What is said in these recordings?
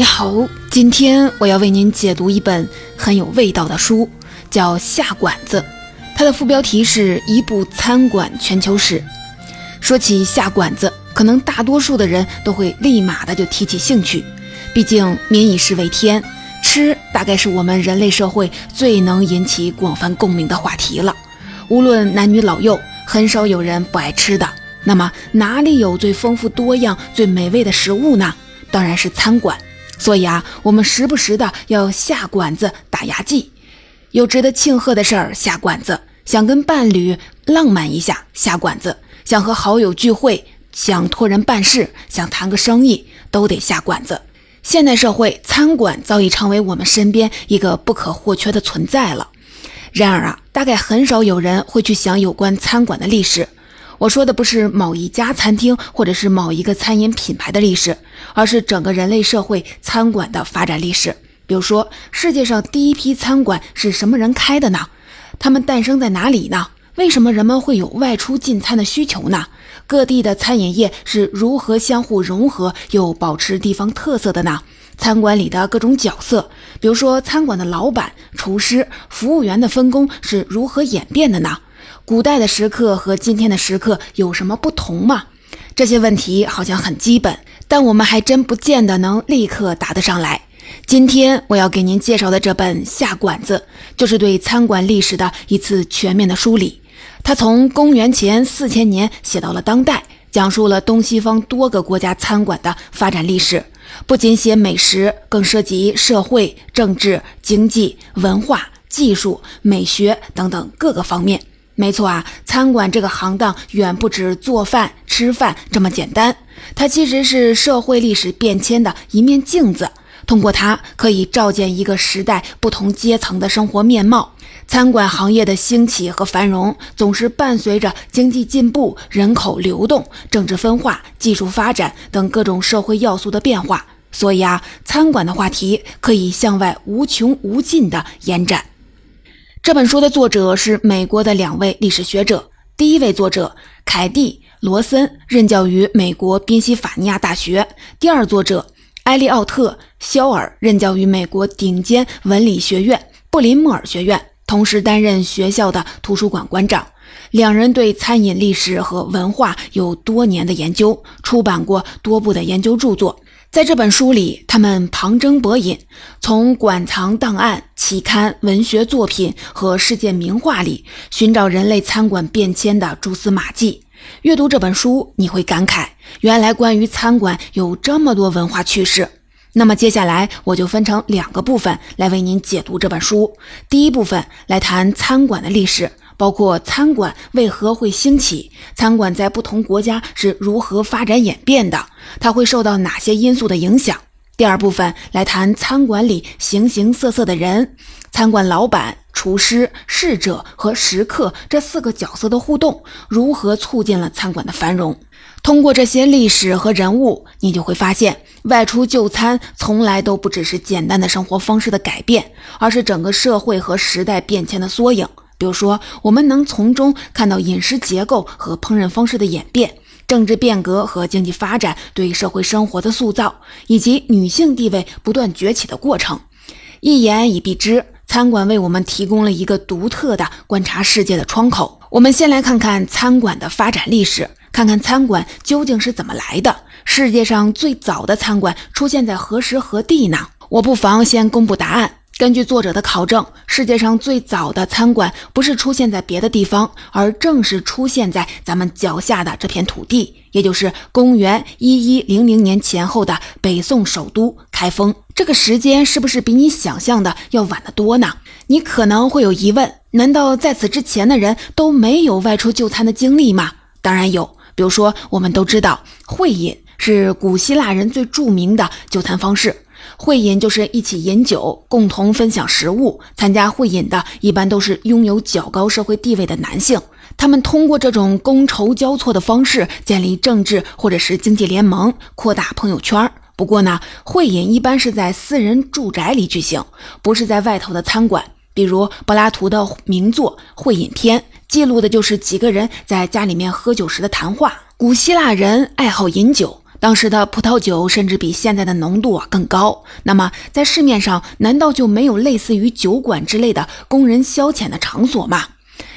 你好，今天我要为您解读一本很有味道的书，叫《下馆子》，它的副标题是一部餐馆全球史。说起下馆子，可能大多数的人都会立马的就提起兴趣，毕竟民以食为天，吃大概是我们人类社会最能引起广泛共鸣的话题了。无论男女老幼，很少有人不爱吃的。那么哪里有最丰富多样、最美味的食物呢？当然是餐馆。所以啊，我们时不时的要下馆子打牙祭，有值得庆贺的事儿下馆子，想跟伴侣浪漫一下下馆子，想和好友聚会，想托人办事，想谈个生意，都得下馆子。现代社会，餐馆早已成为我们身边一个不可或缺的存在了。然而啊，大概很少有人会去想有关餐馆的历史。我说的不是某一家餐厅或者是某一个餐饮品牌的历史，而是整个人类社会餐馆的发展历史。比如说，世界上第一批餐馆是什么人开的呢？他们诞生在哪里呢？为什么人们会有外出进餐的需求呢？各地的餐饮业是如何相互融合又保持地方特色的呢？餐馆里的各种角色，比如说餐馆的老板、厨师、服务员的分工是如何演变的呢？古代的食客和今天的食客有什么不同吗？这些问题好像很基本，但我们还真不见得能立刻答得上来。今天我要给您介绍的这本《下馆子》，就是对餐馆历史的一次全面的梳理。它从公元前四千年写到了当代，讲述了东西方多个国家餐馆的发展历史。不仅写美食，更涉及社会、政治、经济、文化、技术、美学等等各个方面。没错啊，餐馆这个行当远不止做饭吃饭这么简单，它其实是社会历史变迁的一面镜子。通过它，可以照见一个时代不同阶层的生活面貌。餐馆行业的兴起和繁荣，总是伴随着经济进步、人口流动、政治分化、技术发展等各种社会要素的变化。所以啊，餐馆的话题可以向外无穷无尽的延展。这本书的作者是美国的两位历史学者。第一位作者凯蒂·罗森任教于美国宾夕法尼亚大学；第二作者埃利奥特·肖尔任教于美国顶尖文理学院布林莫尔学院，同时担任学校的图书馆馆长。两人对餐饮历史和文化有多年的研究，出版过多部的研究著作。在这本书里，他们旁征博引，从馆藏档案、期刊、文学作品和世界名画里寻找人类餐馆变迁的蛛丝马迹。阅读这本书，你会感慨，原来关于餐馆有这么多文化趣事。那么接下来，我就分成两个部分来为您解读这本书。第一部分来谈餐馆的历史。包括餐馆为何会兴起，餐馆在不同国家是如何发展演变的，它会受到哪些因素的影响？第二部分来谈餐馆里形形色色的人，餐馆老板、厨师、侍者和食客这四个角色的互动，如何促进了餐馆的繁荣？通过这些历史和人物，你就会发现，外出就餐从来都不只是简单的生活方式的改变，而是整个社会和时代变迁的缩影。比如说，我们能从中看到饮食结构和烹饪方式的演变，政治变革和经济发展对社会生活的塑造，以及女性地位不断崛起的过程。一言以蔽之，餐馆为我们提供了一个独特的观察世界的窗口。我们先来看看餐馆的发展历史，看看餐馆究竟是怎么来的。世界上最早的餐馆出现在何时何地呢？我不妨先公布答案。根据作者的考证，世界上最早的餐馆不是出现在别的地方，而正是出现在咱们脚下的这片土地，也就是公元一一零零年前后的北宋首都开封。这个时间是不是比你想象的要晚得多呢？你可能会有疑问：难道在此之前的人都没有外出就餐的经历吗？当然有，比如说我们都知道，会饮是古希腊人最著名的就餐方式。会饮就是一起饮酒，共同分享食物。参加会饮的一般都是拥有较高社会地位的男性，他们通过这种觥筹交错的方式建立政治或者是经济联盟，扩大朋友圈。不过呢，会饮一般是在私人住宅里举行，不是在外头的餐馆。比如柏拉图的名作《会饮篇》，记录的就是几个人在家里面喝酒时的谈话。古希腊人爱好饮酒。当时的葡萄酒甚至比现在的浓度啊更高。那么，在市面上难道就没有类似于酒馆之类的供人消遣的场所吗？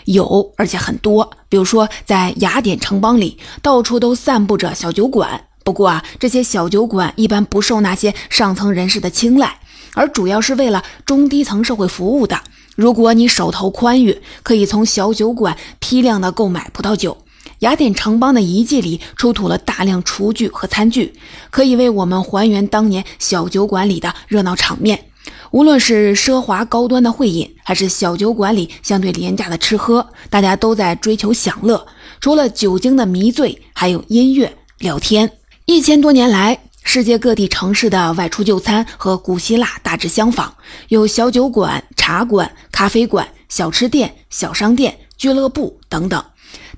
有，而且很多。比如说，在雅典城邦里，到处都散布着小酒馆。不过啊，这些小酒馆一般不受那些上层人士的青睐，而主要是为了中低层社会服务的。如果你手头宽裕，可以从小酒馆批量的购买葡萄酒。雅典城邦的遗迹里出土了大量厨具和餐具，可以为我们还原当年小酒馆里的热闹场面。无论是奢华高端的会饮，还是小酒馆里相对廉价的吃喝，大家都在追求享乐。除了酒精的迷醉，还有音乐、聊天。一千多年来，世界各地城市的外出就餐和古希腊大致相仿，有小酒馆、茶馆、咖啡馆、小吃店、小商店、俱乐部等等。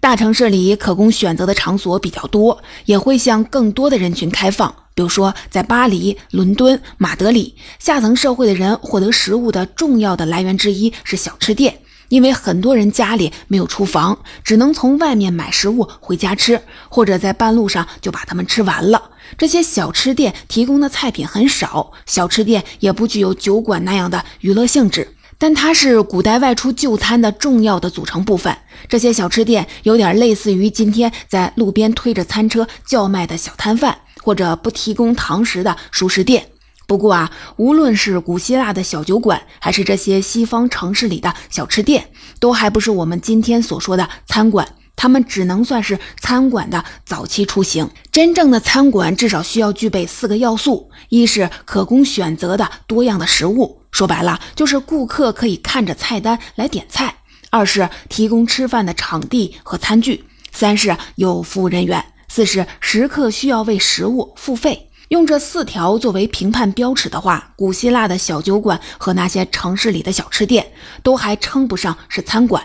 大城市里可供选择的场所比较多，也会向更多的人群开放。比如说，在巴黎、伦敦、马德里，下层社会的人获得食物的重要的来源之一是小吃店。因为很多人家里没有厨房，只能从外面买食物回家吃，或者在半路上就把它们吃完了。这些小吃店提供的菜品很少，小吃店也不具有酒馆那样的娱乐性质，但它是古代外出就餐的重要的组成部分。这些小吃店有点类似于今天在路边推着餐车叫卖的小摊贩，或者不提供堂食的熟食店。不过啊，无论是古希腊的小酒馆，还是这些西方城市里的小吃店，都还不是我们今天所说的餐馆。他们只能算是餐馆的早期雏形。真正的餐馆至少需要具备四个要素：一是可供选择的多样的食物，说白了就是顾客可以看着菜单来点菜；二是提供吃饭的场地和餐具；三是有服务人员；四是食客需要为食物付费。用这四条作为评判标尺的话，古希腊的小酒馆和那些城市里的小吃店都还称不上是餐馆。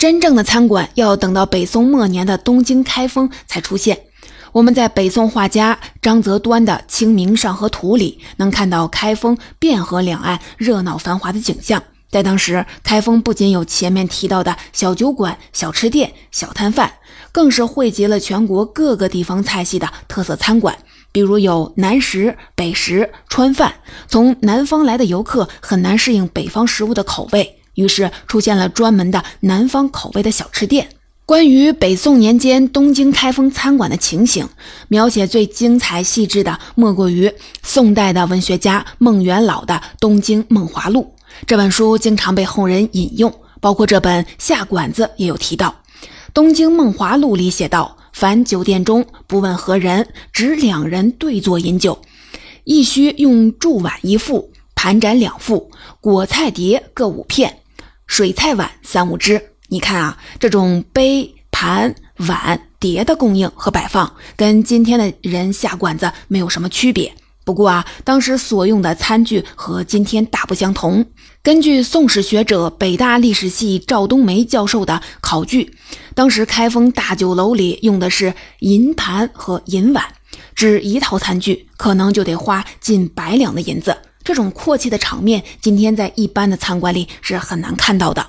真正的餐馆要等到北宋末年的东京开封才出现。我们在北宋画家张择端的《清明上河图》里能看到开封汴河两岸热闹繁华的景象。在当时，开封不仅有前面提到的小酒馆、小吃店、小摊贩，更是汇集了全国各个地方菜系的特色餐馆。比如有南食、北食、川饭，从南方来的游客很难适应北方食物的口味，于是出现了专门的南方口味的小吃店。关于北宋年间东京开封餐馆的情形，描写最精彩细致的莫过于宋代的文学家孟元老的《东京梦华录》这本书，经常被后人引用，包括这本《下馆子》也有提到，《东京梦华录》里写道。凡酒店中不问何人，只两人对坐饮酒，亦须用箸碗一副，盘盏两副，果菜碟各五片，水菜碗三五只。你看啊，这种杯盘碗碟的供应和摆放，跟今天的人下馆子没有什么区别。不过啊，当时所用的餐具和今天大不相同。根据宋史学者、北大历史系赵冬梅教授的考据，当时开封大酒楼里用的是银盘和银碗，只一套餐具可能就得花近百两的银子。这种阔气的场面，今天在一般的餐馆里是很难看到的。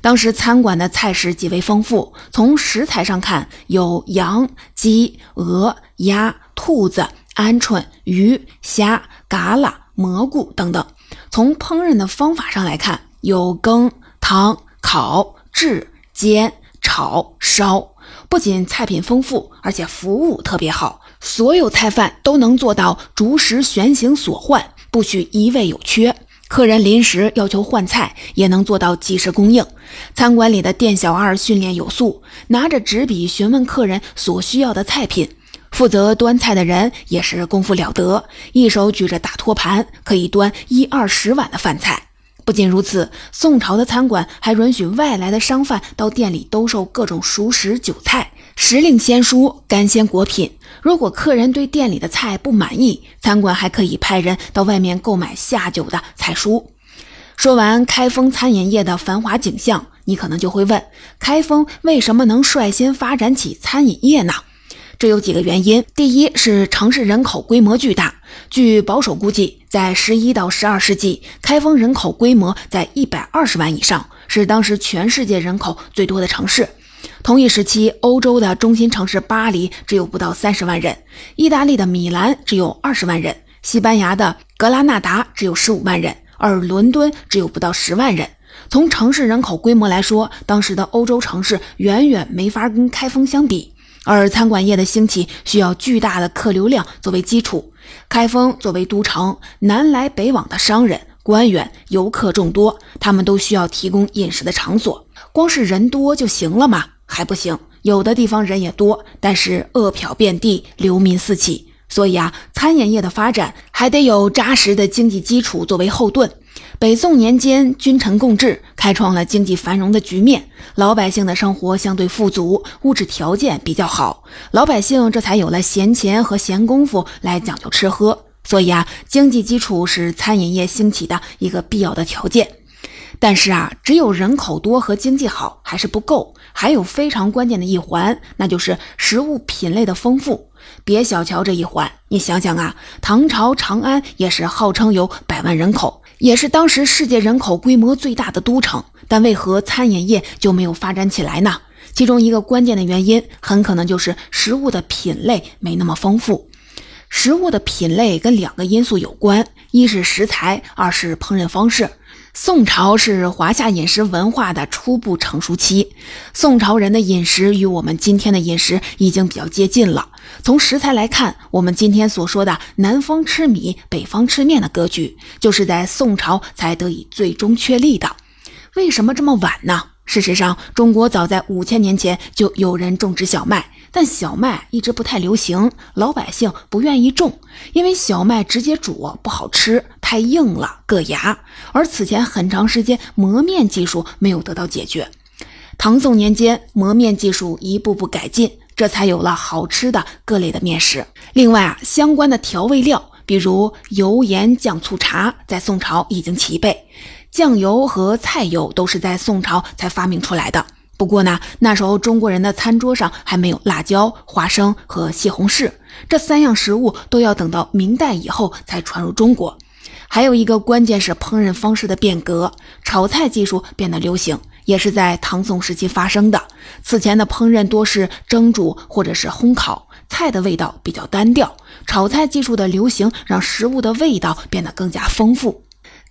当时餐馆的菜式极为丰富，从食材上看，有羊、鸡、鹅、鸭、兔子。鹌鹑、鱼、虾、蛤蜊、蘑菇等等。从烹饪的方法上来看，有羹、汤、烤、制、煎、炒、烧。不仅菜品丰富，而且服务特别好。所有菜饭都能做到逐食旋行所换，不许一味有缺。客人临时要求换菜，也能做到及时供应。餐馆里的店小二训练有素，拿着纸笔询问客人所需要的菜品。负责端菜的人也是功夫了得，一手举着大托盘，可以端一二十碗的饭菜。不仅如此，宋朝的餐馆还允许外来的商贩到店里兜售各种熟食、酒菜、时令鲜蔬、干鲜果品。如果客人对店里的菜不满意，餐馆还可以派人到外面购买下酒的菜蔬。说完开封餐饮业的繁华景象，你可能就会问：开封为什么能率先发展起餐饮业呢？这有几个原因。第一是城市人口规模巨大，据保守估计，在十一到十二世纪，开封人口规模在一百二十万以上，是当时全世界人口最多的城市。同一时期，欧洲的中心城市巴黎只有不到三十万人，意大利的米兰只有二十万人，西班牙的格拉纳达只有十五万人，而伦敦只有不到十万人。从城市人口规模来说，当时的欧洲城市远远没法跟开封相比。而餐馆业的兴起需要巨大的客流量作为基础。开封作为都城，南来北往的商人、官员、游客众多，他们都需要提供饮食的场所。光是人多就行了吗？还不行。有的地方人也多，但是饿殍遍地，流民四起。所以啊，餐饮业的发展还得有扎实的经济基础作为后盾。北宋年间，君臣共治，开创了经济繁荣的局面，老百姓的生活相对富足，物质条件比较好，老百姓这才有了闲钱和闲工夫来讲究吃喝。所以啊，经济基础是餐饮业兴起的一个必要的条件。但是啊，只有人口多和经济好还是不够，还有非常关键的一环，那就是食物品类的丰富。别小瞧这一环，你想想啊，唐朝长安也是号称有百万人口。也是当时世界人口规模最大的都城，但为何餐饮业就没有发展起来呢？其中一个关键的原因，很可能就是食物的品类没那么丰富。食物的品类跟两个因素有关，一是食材，二是烹饪方式。宋朝是华夏饮食文化的初步成熟期，宋朝人的饮食与我们今天的饮食已经比较接近了。从食材来看，我们今天所说的南方吃米、北方吃面的格局，就是在宋朝才得以最终确立的。为什么这么晚呢？事实上，中国早在五千年前就有人种植小麦。但小麦一直不太流行，老百姓不愿意种，因为小麦直接煮不好吃，太硬了，硌牙。而此前很长时间磨面技术没有得到解决，唐宋年间磨面技术一步步改进，这才有了好吃的各类的面食。另外啊，相关的调味料，比如油盐酱醋茶，在宋朝已经齐备，酱油和菜油都是在宋朝才发明出来的。不过呢，那时候中国人的餐桌上还没有辣椒、花生和西红柿这三样食物，都要等到明代以后才传入中国。还有一个关键是烹饪方式的变革，炒菜技术变得流行，也是在唐宋时期发生的。此前的烹饪多是蒸煮或者是烘烤，菜的味道比较单调。炒菜技术的流行，让食物的味道变得更加丰富。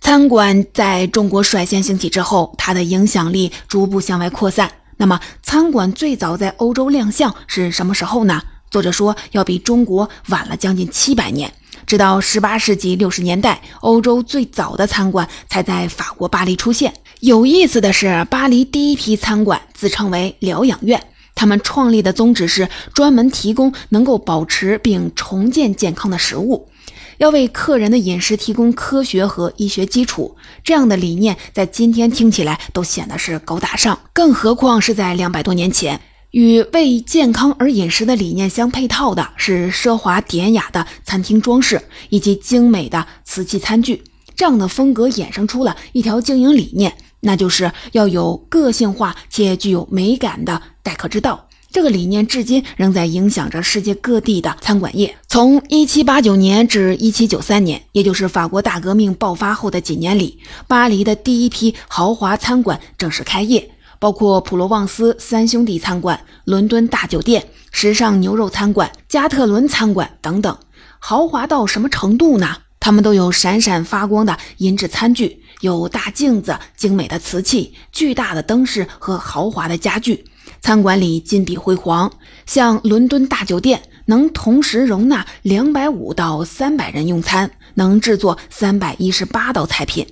餐馆在中国率先兴起之后，它的影响力逐步向外扩散。那么，餐馆最早在欧洲亮相是什么时候呢？作者说，要比中国晚了将近七百年，直到十八世纪六十年代，欧洲最早的餐馆才在法国巴黎出现。有意思的是，巴黎第一批餐馆自称为疗养院，他们创立的宗旨是专门提供能够保持并重建健康的食物。要为客人的饮食提供科学和医学基础，这样的理念在今天听起来都显得是高大上，更何况是在两百多年前。与为健康而饮食的理念相配套的是奢华典雅的餐厅装饰以及精美的瓷器餐具，这样的风格衍生出了一条经营理念，那就是要有个性化且具有美感的待客之道。这个理念至今仍在影响着世界各地的餐馆业。从1789年至1793年，也就是法国大革命爆发后的几年里，巴黎的第一批豪华餐馆正式开业，包括普罗旺斯三兄弟餐馆、伦敦大酒店、时尚牛肉餐馆、加特伦餐馆等等。豪华到什么程度呢？他们都有闪闪发光的银质餐具，有大镜子、精美的瓷器、巨大的灯饰和豪华的家具。餐馆里金碧辉煌，像伦敦大酒店能同时容纳两百五到三百人用餐，能制作三百一十八道菜品。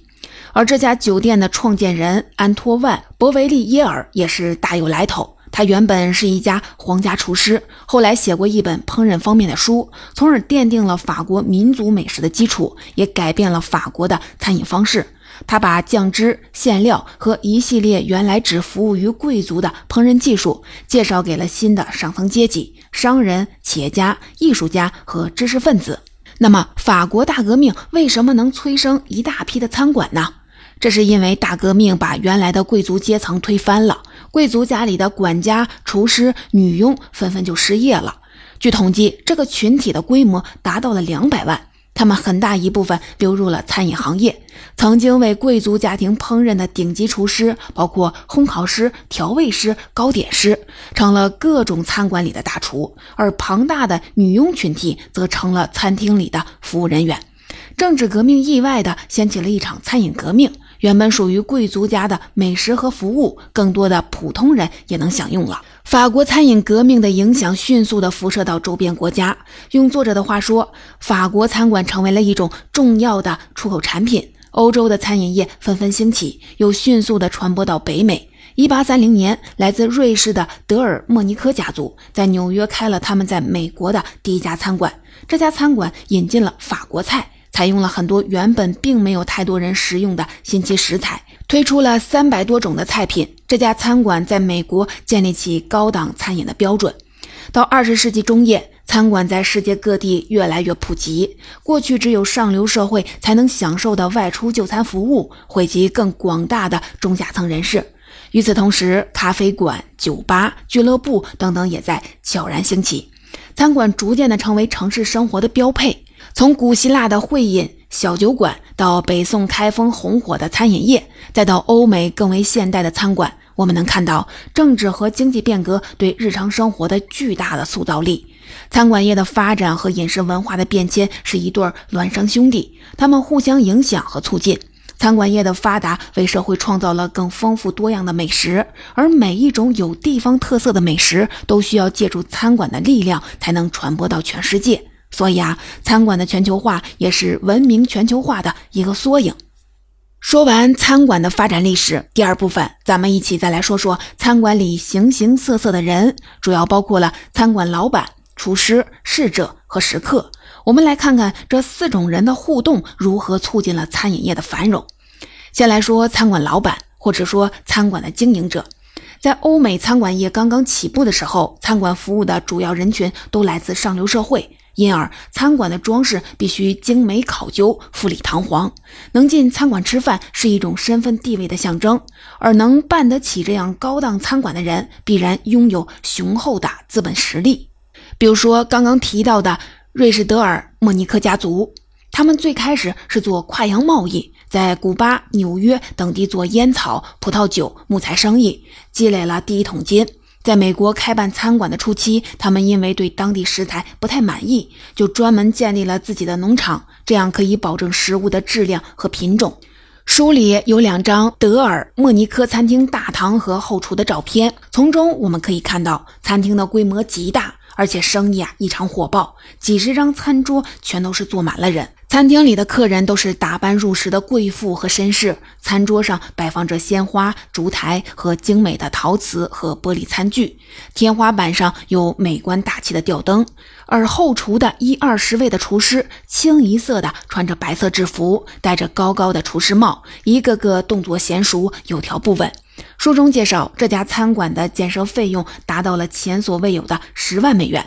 而这家酒店的创建人安托万·博维利耶尔也是大有来头。他原本是一家皇家厨师，后来写过一本烹饪方面的书，从而奠定了法国民族美食的基础，也改变了法国的餐饮方式。他把酱汁、馅料和一系列原来只服务于贵族的烹饪技术介绍给了新的上层阶级、商人、企业家、艺术家和知识分子。那么，法国大革命为什么能催生一大批的餐馆呢？这是因为大革命把原来的贵族阶层推翻了，贵族家里的管家、厨师、女佣纷纷就失业了。据统计，这个群体的规模达到了两百万。他们很大一部分流入了餐饮行业。曾经为贵族家庭烹饪的顶级厨师，包括烘烤师、调味师、糕点师，成了各种餐馆里的大厨；而庞大的女佣群体则成了餐厅里的服务人员。政治革命意外地掀起了一场餐饮革命。原本属于贵族家的美食和服务，更多的普通人也能享用了。法国餐饮革命的影响迅速地辐射到周边国家。用作者的话说，法国餐馆成为了一种重要的出口产品。欧洲的餐饮业纷纷兴起，又迅速地传播到北美。1830年，来自瑞士的德尔莫尼科家族在纽约开了他们在美国的第一家餐馆。这家餐馆引进了法国菜。采用了很多原本并没有太多人食用的新奇食材，推出了三百多种的菜品。这家餐馆在美国建立起高档餐饮的标准。到二十世纪中叶，餐馆在世界各地越来越普及。过去只有上流社会才能享受的外出就餐服务，惠及更广大的中下层人士。与此同时，咖啡馆、酒吧、俱乐部等等也在悄然兴起。餐馆逐渐的成为城市生活的标配。从古希腊的会饮小酒馆，到北宋开封红火的餐饮业，再到欧美更为现代的餐馆，我们能看到政治和经济变革对日常生活的巨大的塑造力。餐馆业的发展和饮食文化的变迁是一对孪生兄弟，他们互相影响和促进。餐馆业的发达为社会创造了更丰富多样的美食，而每一种有地方特色的美食都需要借助餐馆的力量才能传播到全世界。所以啊，餐馆的全球化也是文明全球化的一个缩影。说完餐馆的发展历史，第二部分咱们一起再来说说餐馆里形形色色的人，主要包括了餐馆老板、厨师、侍者和食客。我们来看看这四种人的互动如何促进了餐饮业的繁荣。先来说餐馆老板，或者说餐馆的经营者。在欧美餐馆业刚刚起步的时候，餐馆服务的主要人群都来自上流社会。因而，餐馆的装饰必须精美考究、富丽堂皇。能进餐馆吃饭是一种身份地位的象征，而能办得起这样高档餐馆的人，必然拥有雄厚的资本实力。比如说，刚刚提到的瑞士德尔莫尼克家族，他们最开始是做跨洋贸易，在古巴、纽约等地做烟草、葡萄酒、木材生意，积累了第一桶金。在美国开办餐馆的初期，他们因为对当地食材不太满意，就专门建立了自己的农场，这样可以保证食物的质量和品种。书里有两张德尔莫尼科餐厅大堂和后厨的照片，从中我们可以看到餐厅的规模极大，而且生意啊异常火爆，几十张餐桌全都是坐满了人。餐厅里的客人都是打扮入时的贵妇和绅士，餐桌上摆放着鲜花、烛台和精美的陶瓷和玻璃餐具，天花板上有美观大气的吊灯，而后厨的一二十位的厨师清一色的穿着白色制服，戴着高高的厨师帽，一个个动作娴熟，有条不紊。书中介绍，这家餐馆的建设费用达到了前所未有的十万美元。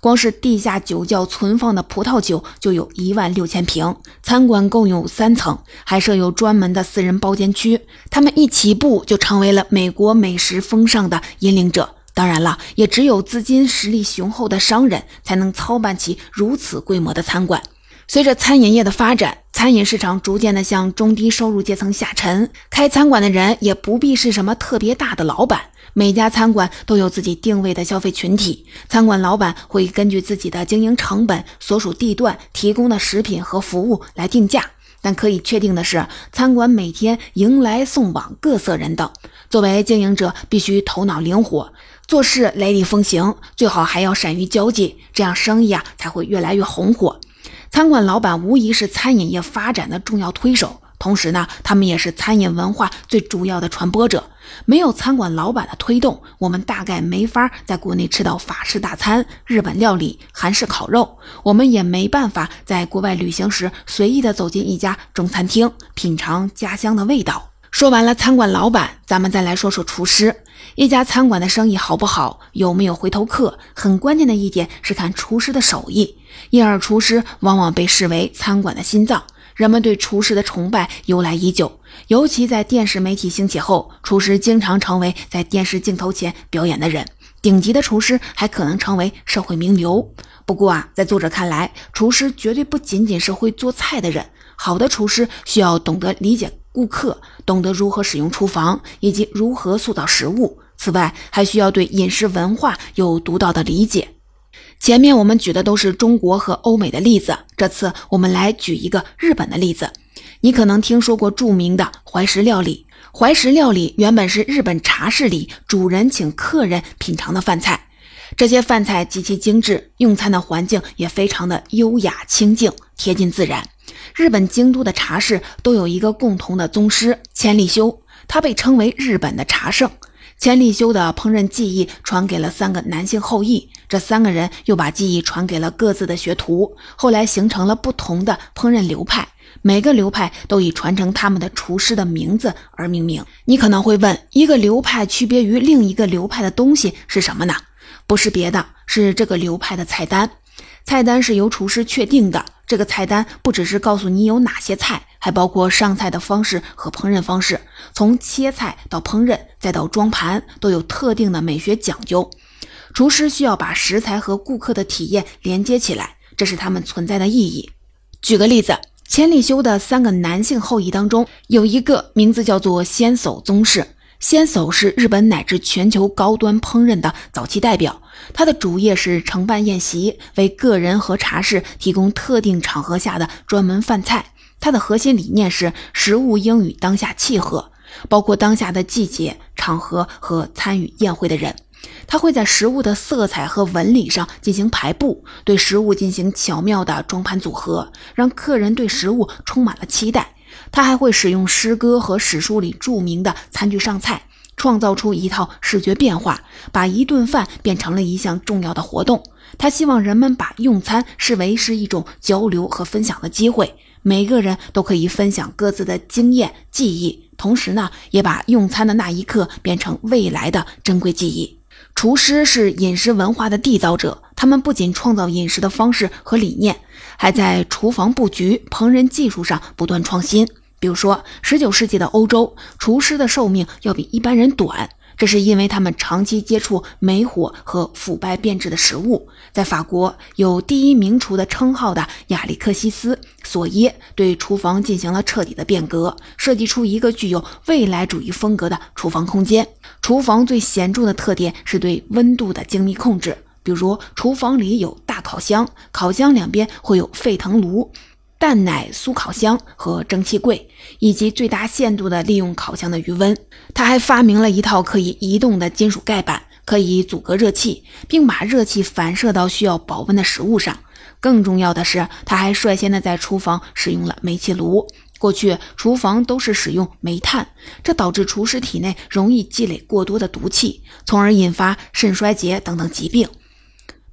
光是地下酒窖存放的葡萄酒就有一万六千瓶。餐馆共有三层，还设有专门的私人包间区。他们一起步就成为了美国美食风尚的引领者。当然了，也只有资金实力雄厚的商人才能操办起如此规模的餐馆。随着餐饮业的发展，餐饮市场逐渐的向中低收入阶层下沉。开餐馆的人也不必是什么特别大的老板。每家餐馆都有自己定位的消费群体，餐馆老板会根据自己的经营成本、所属地段、提供的食品和服务来定价。但可以确定的是，餐馆每天迎来送往各色人等。作为经营者，必须头脑灵活，做事雷厉风行，最好还要善于交际，这样生意啊才会越来越红火。餐馆老板无疑是餐饮业发展的重要推手。同时呢，他们也是餐饮文化最主要的传播者。没有餐馆老板的推动，我们大概没法在国内吃到法式大餐、日本料理、韩式烤肉。我们也没办法在国外旅行时随意的走进一家中餐厅，品尝家乡的味道。说完了餐馆老板，咱们再来说说厨师。一家餐馆的生意好不好，有没有回头客，很关键的一点是看厨师的手艺。因而，厨师往往被视为餐馆的心脏。人们对厨师的崇拜由来已久，尤其在电视媒体兴起后，厨师经常成为在电视镜头前表演的人。顶级的厨师还可能成为社会名流。不过啊，在作者看来，厨师绝对不仅仅是会做菜的人。好的厨师需要懂得理解顾客，懂得如何使用厨房以及如何塑造食物。此外，还需要对饮食文化有独到的理解。前面我们举的都是中国和欧美的例子，这次我们来举一个日本的例子。你可能听说过著名的怀石料理。怀石料理原本是日本茶室里主人请客人品尝的饭菜，这些饭菜极其精致，用餐的环境也非常的优雅清静，贴近自然。日本京都的茶室都有一个共同的宗师千利休，他被称为日本的茶圣。千利休的烹饪技艺传给了三个男性后裔，这三个人又把技艺传给了各自的学徒，后来形成了不同的烹饪流派。每个流派都以传承他们的厨师的名字而命名。你可能会问，一个流派区别于另一个流派的东西是什么呢？不是别的，是这个流派的菜单。菜单是由厨师确定的。这个菜单不只是告诉你有哪些菜，还包括上菜的方式和烹饪方式。从切菜到烹饪，再到装盘，都有特定的美学讲究。厨师需要把食材和顾客的体验连接起来，这是他们存在的意义。举个例子。千利休的三个男性后裔当中，有一个名字叫做仙叟宗室。仙叟是日本乃至全球高端烹饪的早期代表。他的主业是承办宴席，为个人和茶室提供特定场合下的专门饭菜。他的核心理念是食物应与当下契合，包括当下的季节、场合和参与宴会的人。他会在食物的色彩和纹理上进行排布，对食物进行巧妙的装盘组合，让客人对食物充满了期待。他还会使用诗歌和史书里著名的餐具上菜，创造出一套视觉变化，把一顿饭变成了一项重要的活动。他希望人们把用餐视为是一种交流和分享的机会，每个人都可以分享各自的经验、记忆，同时呢，也把用餐的那一刻变成未来的珍贵记忆。厨师是饮食文化的缔造者，他们不仅创造饮食的方式和理念，还在厨房布局、烹饪技术上不断创新。比如说，19世纪的欧洲，厨师的寿命要比一般人短。这是因为他们长期接触煤火和腐败变质的食物。在法国，有第一名厨的称号的亚历克西斯·索耶对厨房进行了彻底的变革，设计出一个具有未来主义风格的厨房空间。厨房最显著的特点是对温度的精密控制，比如厨房里有大烤箱，烤箱两边会有沸腾炉。蛋奶酥烤箱和蒸汽柜，以及最大限度地利用烤箱的余温。他还发明了一套可以移动的金属盖板，可以阻隔热气，并把热气反射到需要保温的食物上。更重要的是，他还率先的在厨房使用了煤气炉。过去厨房都是使用煤炭，这导致厨师体内容易积累过多的毒气，从而引发肾衰竭等等疾病。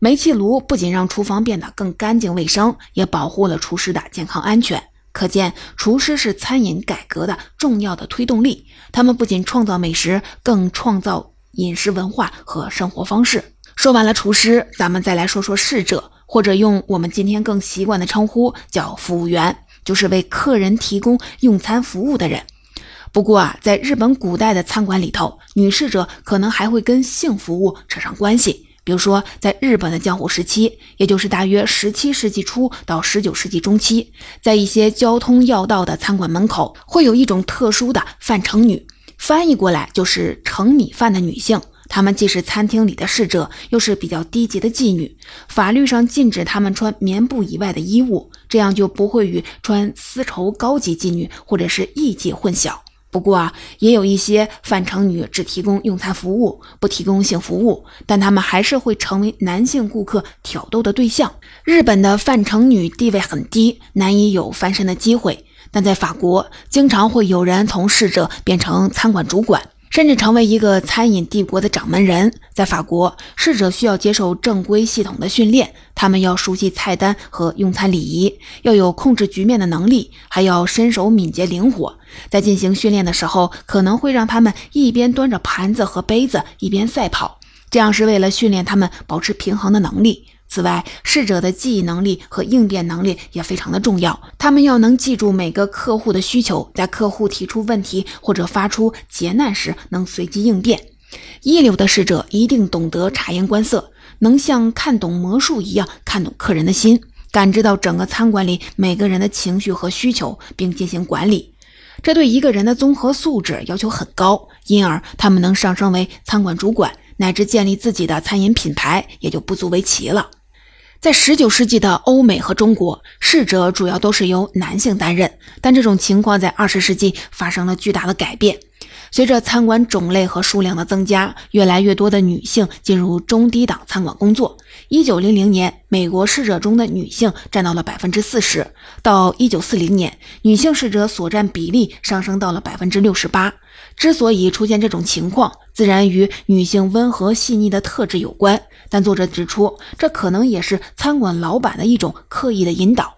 煤气炉不仅让厨房变得更干净卫生，也保护了厨师的健康安全。可见，厨师是餐饮改革的重要的推动力。他们不仅创造美食，更创造饮食文化和生活方式。说完了厨师，咱们再来说说侍者，或者用我们今天更习惯的称呼叫服务员，就是为客人提供用餐服务的人。不过啊，在日本古代的餐馆里头，女侍者可能还会跟性服务扯上关系。比如说，在日本的江户时期，也就是大约十七世纪初到十九世纪中期，在一些交通要道的餐馆门口，会有一种特殊的饭盛女，翻译过来就是盛米饭的女性。她们既是餐厅里的侍者，又是比较低级的妓女。法律上禁止她们穿棉布以外的衣物，这样就不会与穿丝绸高级妓女或者是艺妓混淆。不过啊，也有一些范成女只提供用餐服务，不提供性服务，但他们还是会成为男性顾客挑逗的对象。日本的范成女地位很低，难以有翻身的机会，但在法国，经常会有人从侍者变成餐馆主管。甚至成为一个餐饮帝国的掌门人。在法国，侍者需要接受正规系统的训练，他们要熟悉菜单和用餐礼仪，要有控制局面的能力，还要身手敏捷灵活。在进行训练的时候，可能会让他们一边端着盘子和杯子，一边赛跑，这样是为了训练他们保持平衡的能力。此外，侍者的记忆能力和应变能力也非常的重要。他们要能记住每个客户的需求，在客户提出问题或者发出劫难时，能随机应变。一流的侍者一定懂得察言观色，能像看懂魔术一样看懂客人的心，感知到整个餐馆里每个人的情绪和需求，并进行管理。这对一个人的综合素质要求很高，因而他们能上升为餐馆主管，乃至建立自己的餐饮品牌，也就不足为奇了。在十九世纪的欧美和中国，侍者主要都是由男性担任，但这种情况在二十世纪发生了巨大的改变。随着餐馆种类和数量的增加，越来越多的女性进入中低档餐馆工作。一九零零年，美国侍者中的女性占到了百分之四十；到一九四零年，女性侍者所占比例上升到了百分之六十八。之所以出现这种情况，自然与女性温和细腻的特质有关。但作者指出，这可能也是餐馆老板的一种刻意的引导。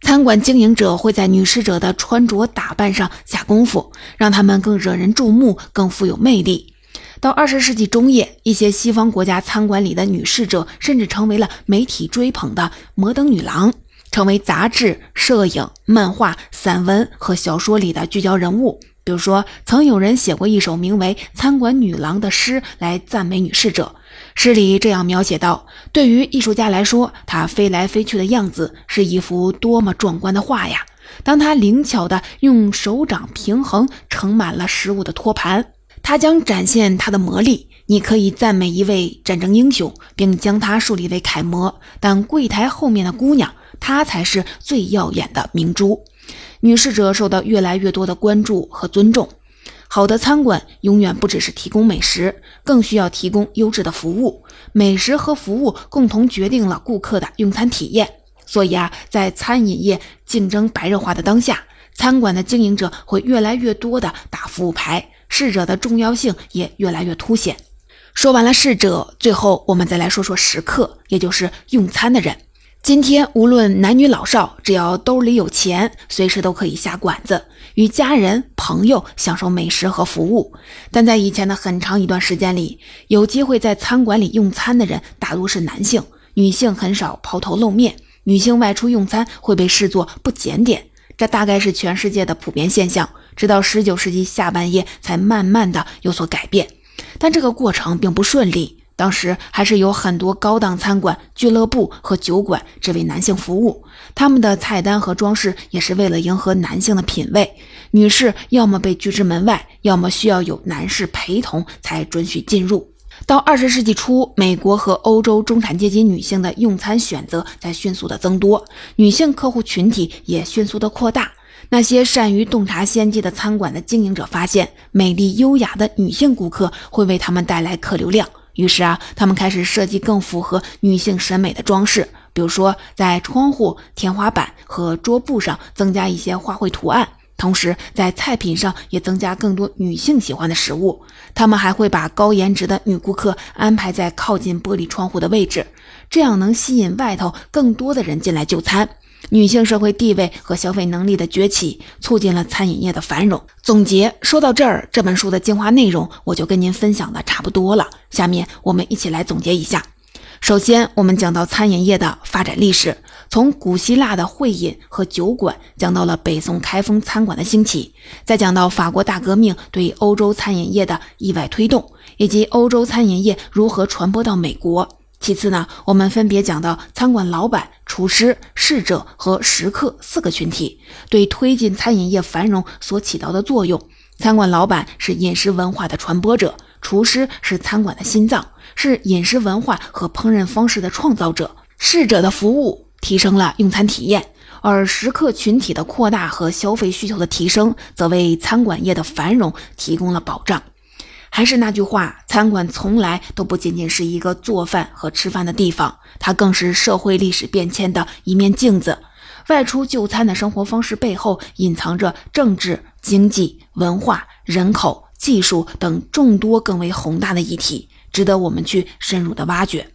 餐馆经营者会在女侍者的穿着打扮上下功夫，让她们更惹人注目、更富有魅力。到二十世纪中叶，一些西方国家餐馆里的女侍者甚至成为了媒体追捧的摩登女郎，成为杂志、摄影、漫画、散文和小说里的聚焦人物。比如说，曾有人写过一首名为《餐馆女郎》的诗来赞美女侍者。诗里这样描写道：“对于艺术家来说，她飞来飞去的样子是一幅多么壮观的画呀！当她灵巧地用手掌平衡盛满了食物的托盘，她将展现她的魔力。你可以赞美一位战争英雄，并将他树立为楷模，但柜台后面的姑娘，她才是最耀眼的明珠。女侍者受到越来越多的关注和尊重。”好的餐馆永远不只是提供美食，更需要提供优质的服务。美食和服务共同决定了顾客的用餐体验。所以啊，在餐饮业竞争白热化的当下，餐馆的经营者会越来越多的打服务牌，侍者的重要性也越来越凸显。说完了侍者，最后我们再来说说食客，也就是用餐的人。今天无论男女老少，只要兜里有钱，随时都可以下馆子，与家人朋友享受美食和服务。但在以前的很长一段时间里，有机会在餐馆里用餐的人大多是男性，女性很少抛头露面。女性外出用餐会被视作不检点，这大概是全世界的普遍现象。直到十九世纪下半叶才慢慢的有所改变，但这个过程并不顺利。当时还是有很多高档餐馆、俱乐部和酒馆只为男性服务，他们的菜单和装饰也是为了迎合男性的品味。女士要么被拒之门外，要么需要有男士陪同才准许进入。到二十世纪初，美国和欧洲中产阶级女性的用餐选择在迅速的增多，女性客户群体也迅速的扩大。那些善于洞察先机的餐馆的经营者发现，美丽优雅的女性顾客会为他们带来客流量。于是啊，他们开始设计更符合女性审美的装饰，比如说在窗户、天花板和桌布上增加一些花卉图案，同时在菜品上也增加更多女性喜欢的食物。他们还会把高颜值的女顾客安排在靠近玻璃窗户的位置，这样能吸引外头更多的人进来就餐。女性社会地位和消费能力的崛起，促进了餐饮业的繁荣。总结说到这儿，这本书的精华内容我就跟您分享的差不多了。下面我们一起来总结一下。首先，我们讲到餐饮业的发展历史，从古希腊的会饮和酒馆讲到了北宋开封餐馆的兴起，再讲到法国大革命对欧洲餐饮业的意外推动，以及欧洲餐饮业如何传播到美国。其次呢，我们分别讲到餐馆老板、厨师、侍者和食客四个群体对推进餐饮业繁荣所起到的作用。餐馆老板是饮食文化的传播者，厨师是餐馆的心脏，是饮食文化和烹饪方式的创造者。侍者的服务提升了用餐体验，而食客群体的扩大和消费需求的提升，则为餐馆业的繁荣提供了保障。还是那句话，餐馆从来都不仅仅是一个做饭和吃饭的地方，它更是社会历史变迁的一面镜子。外出就餐的生活方式背后，隐藏着政治、经济、文化、人口、技术等众多更为宏大的议题，值得我们去深入的挖掘。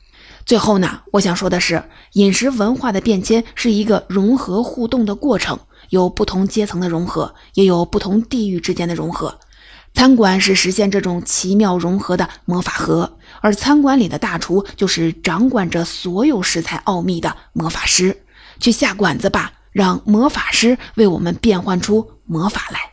最后呢，我想说的是，饮食文化的变迁是一个融合互动的过程，有不同阶层的融合，也有不同地域之间的融合。餐馆是实现这种奇妙融合的魔法盒，而餐馆里的大厨就是掌管着所有食材奥秘的魔法师。去下馆子吧，让魔法师为我们变换出魔法来。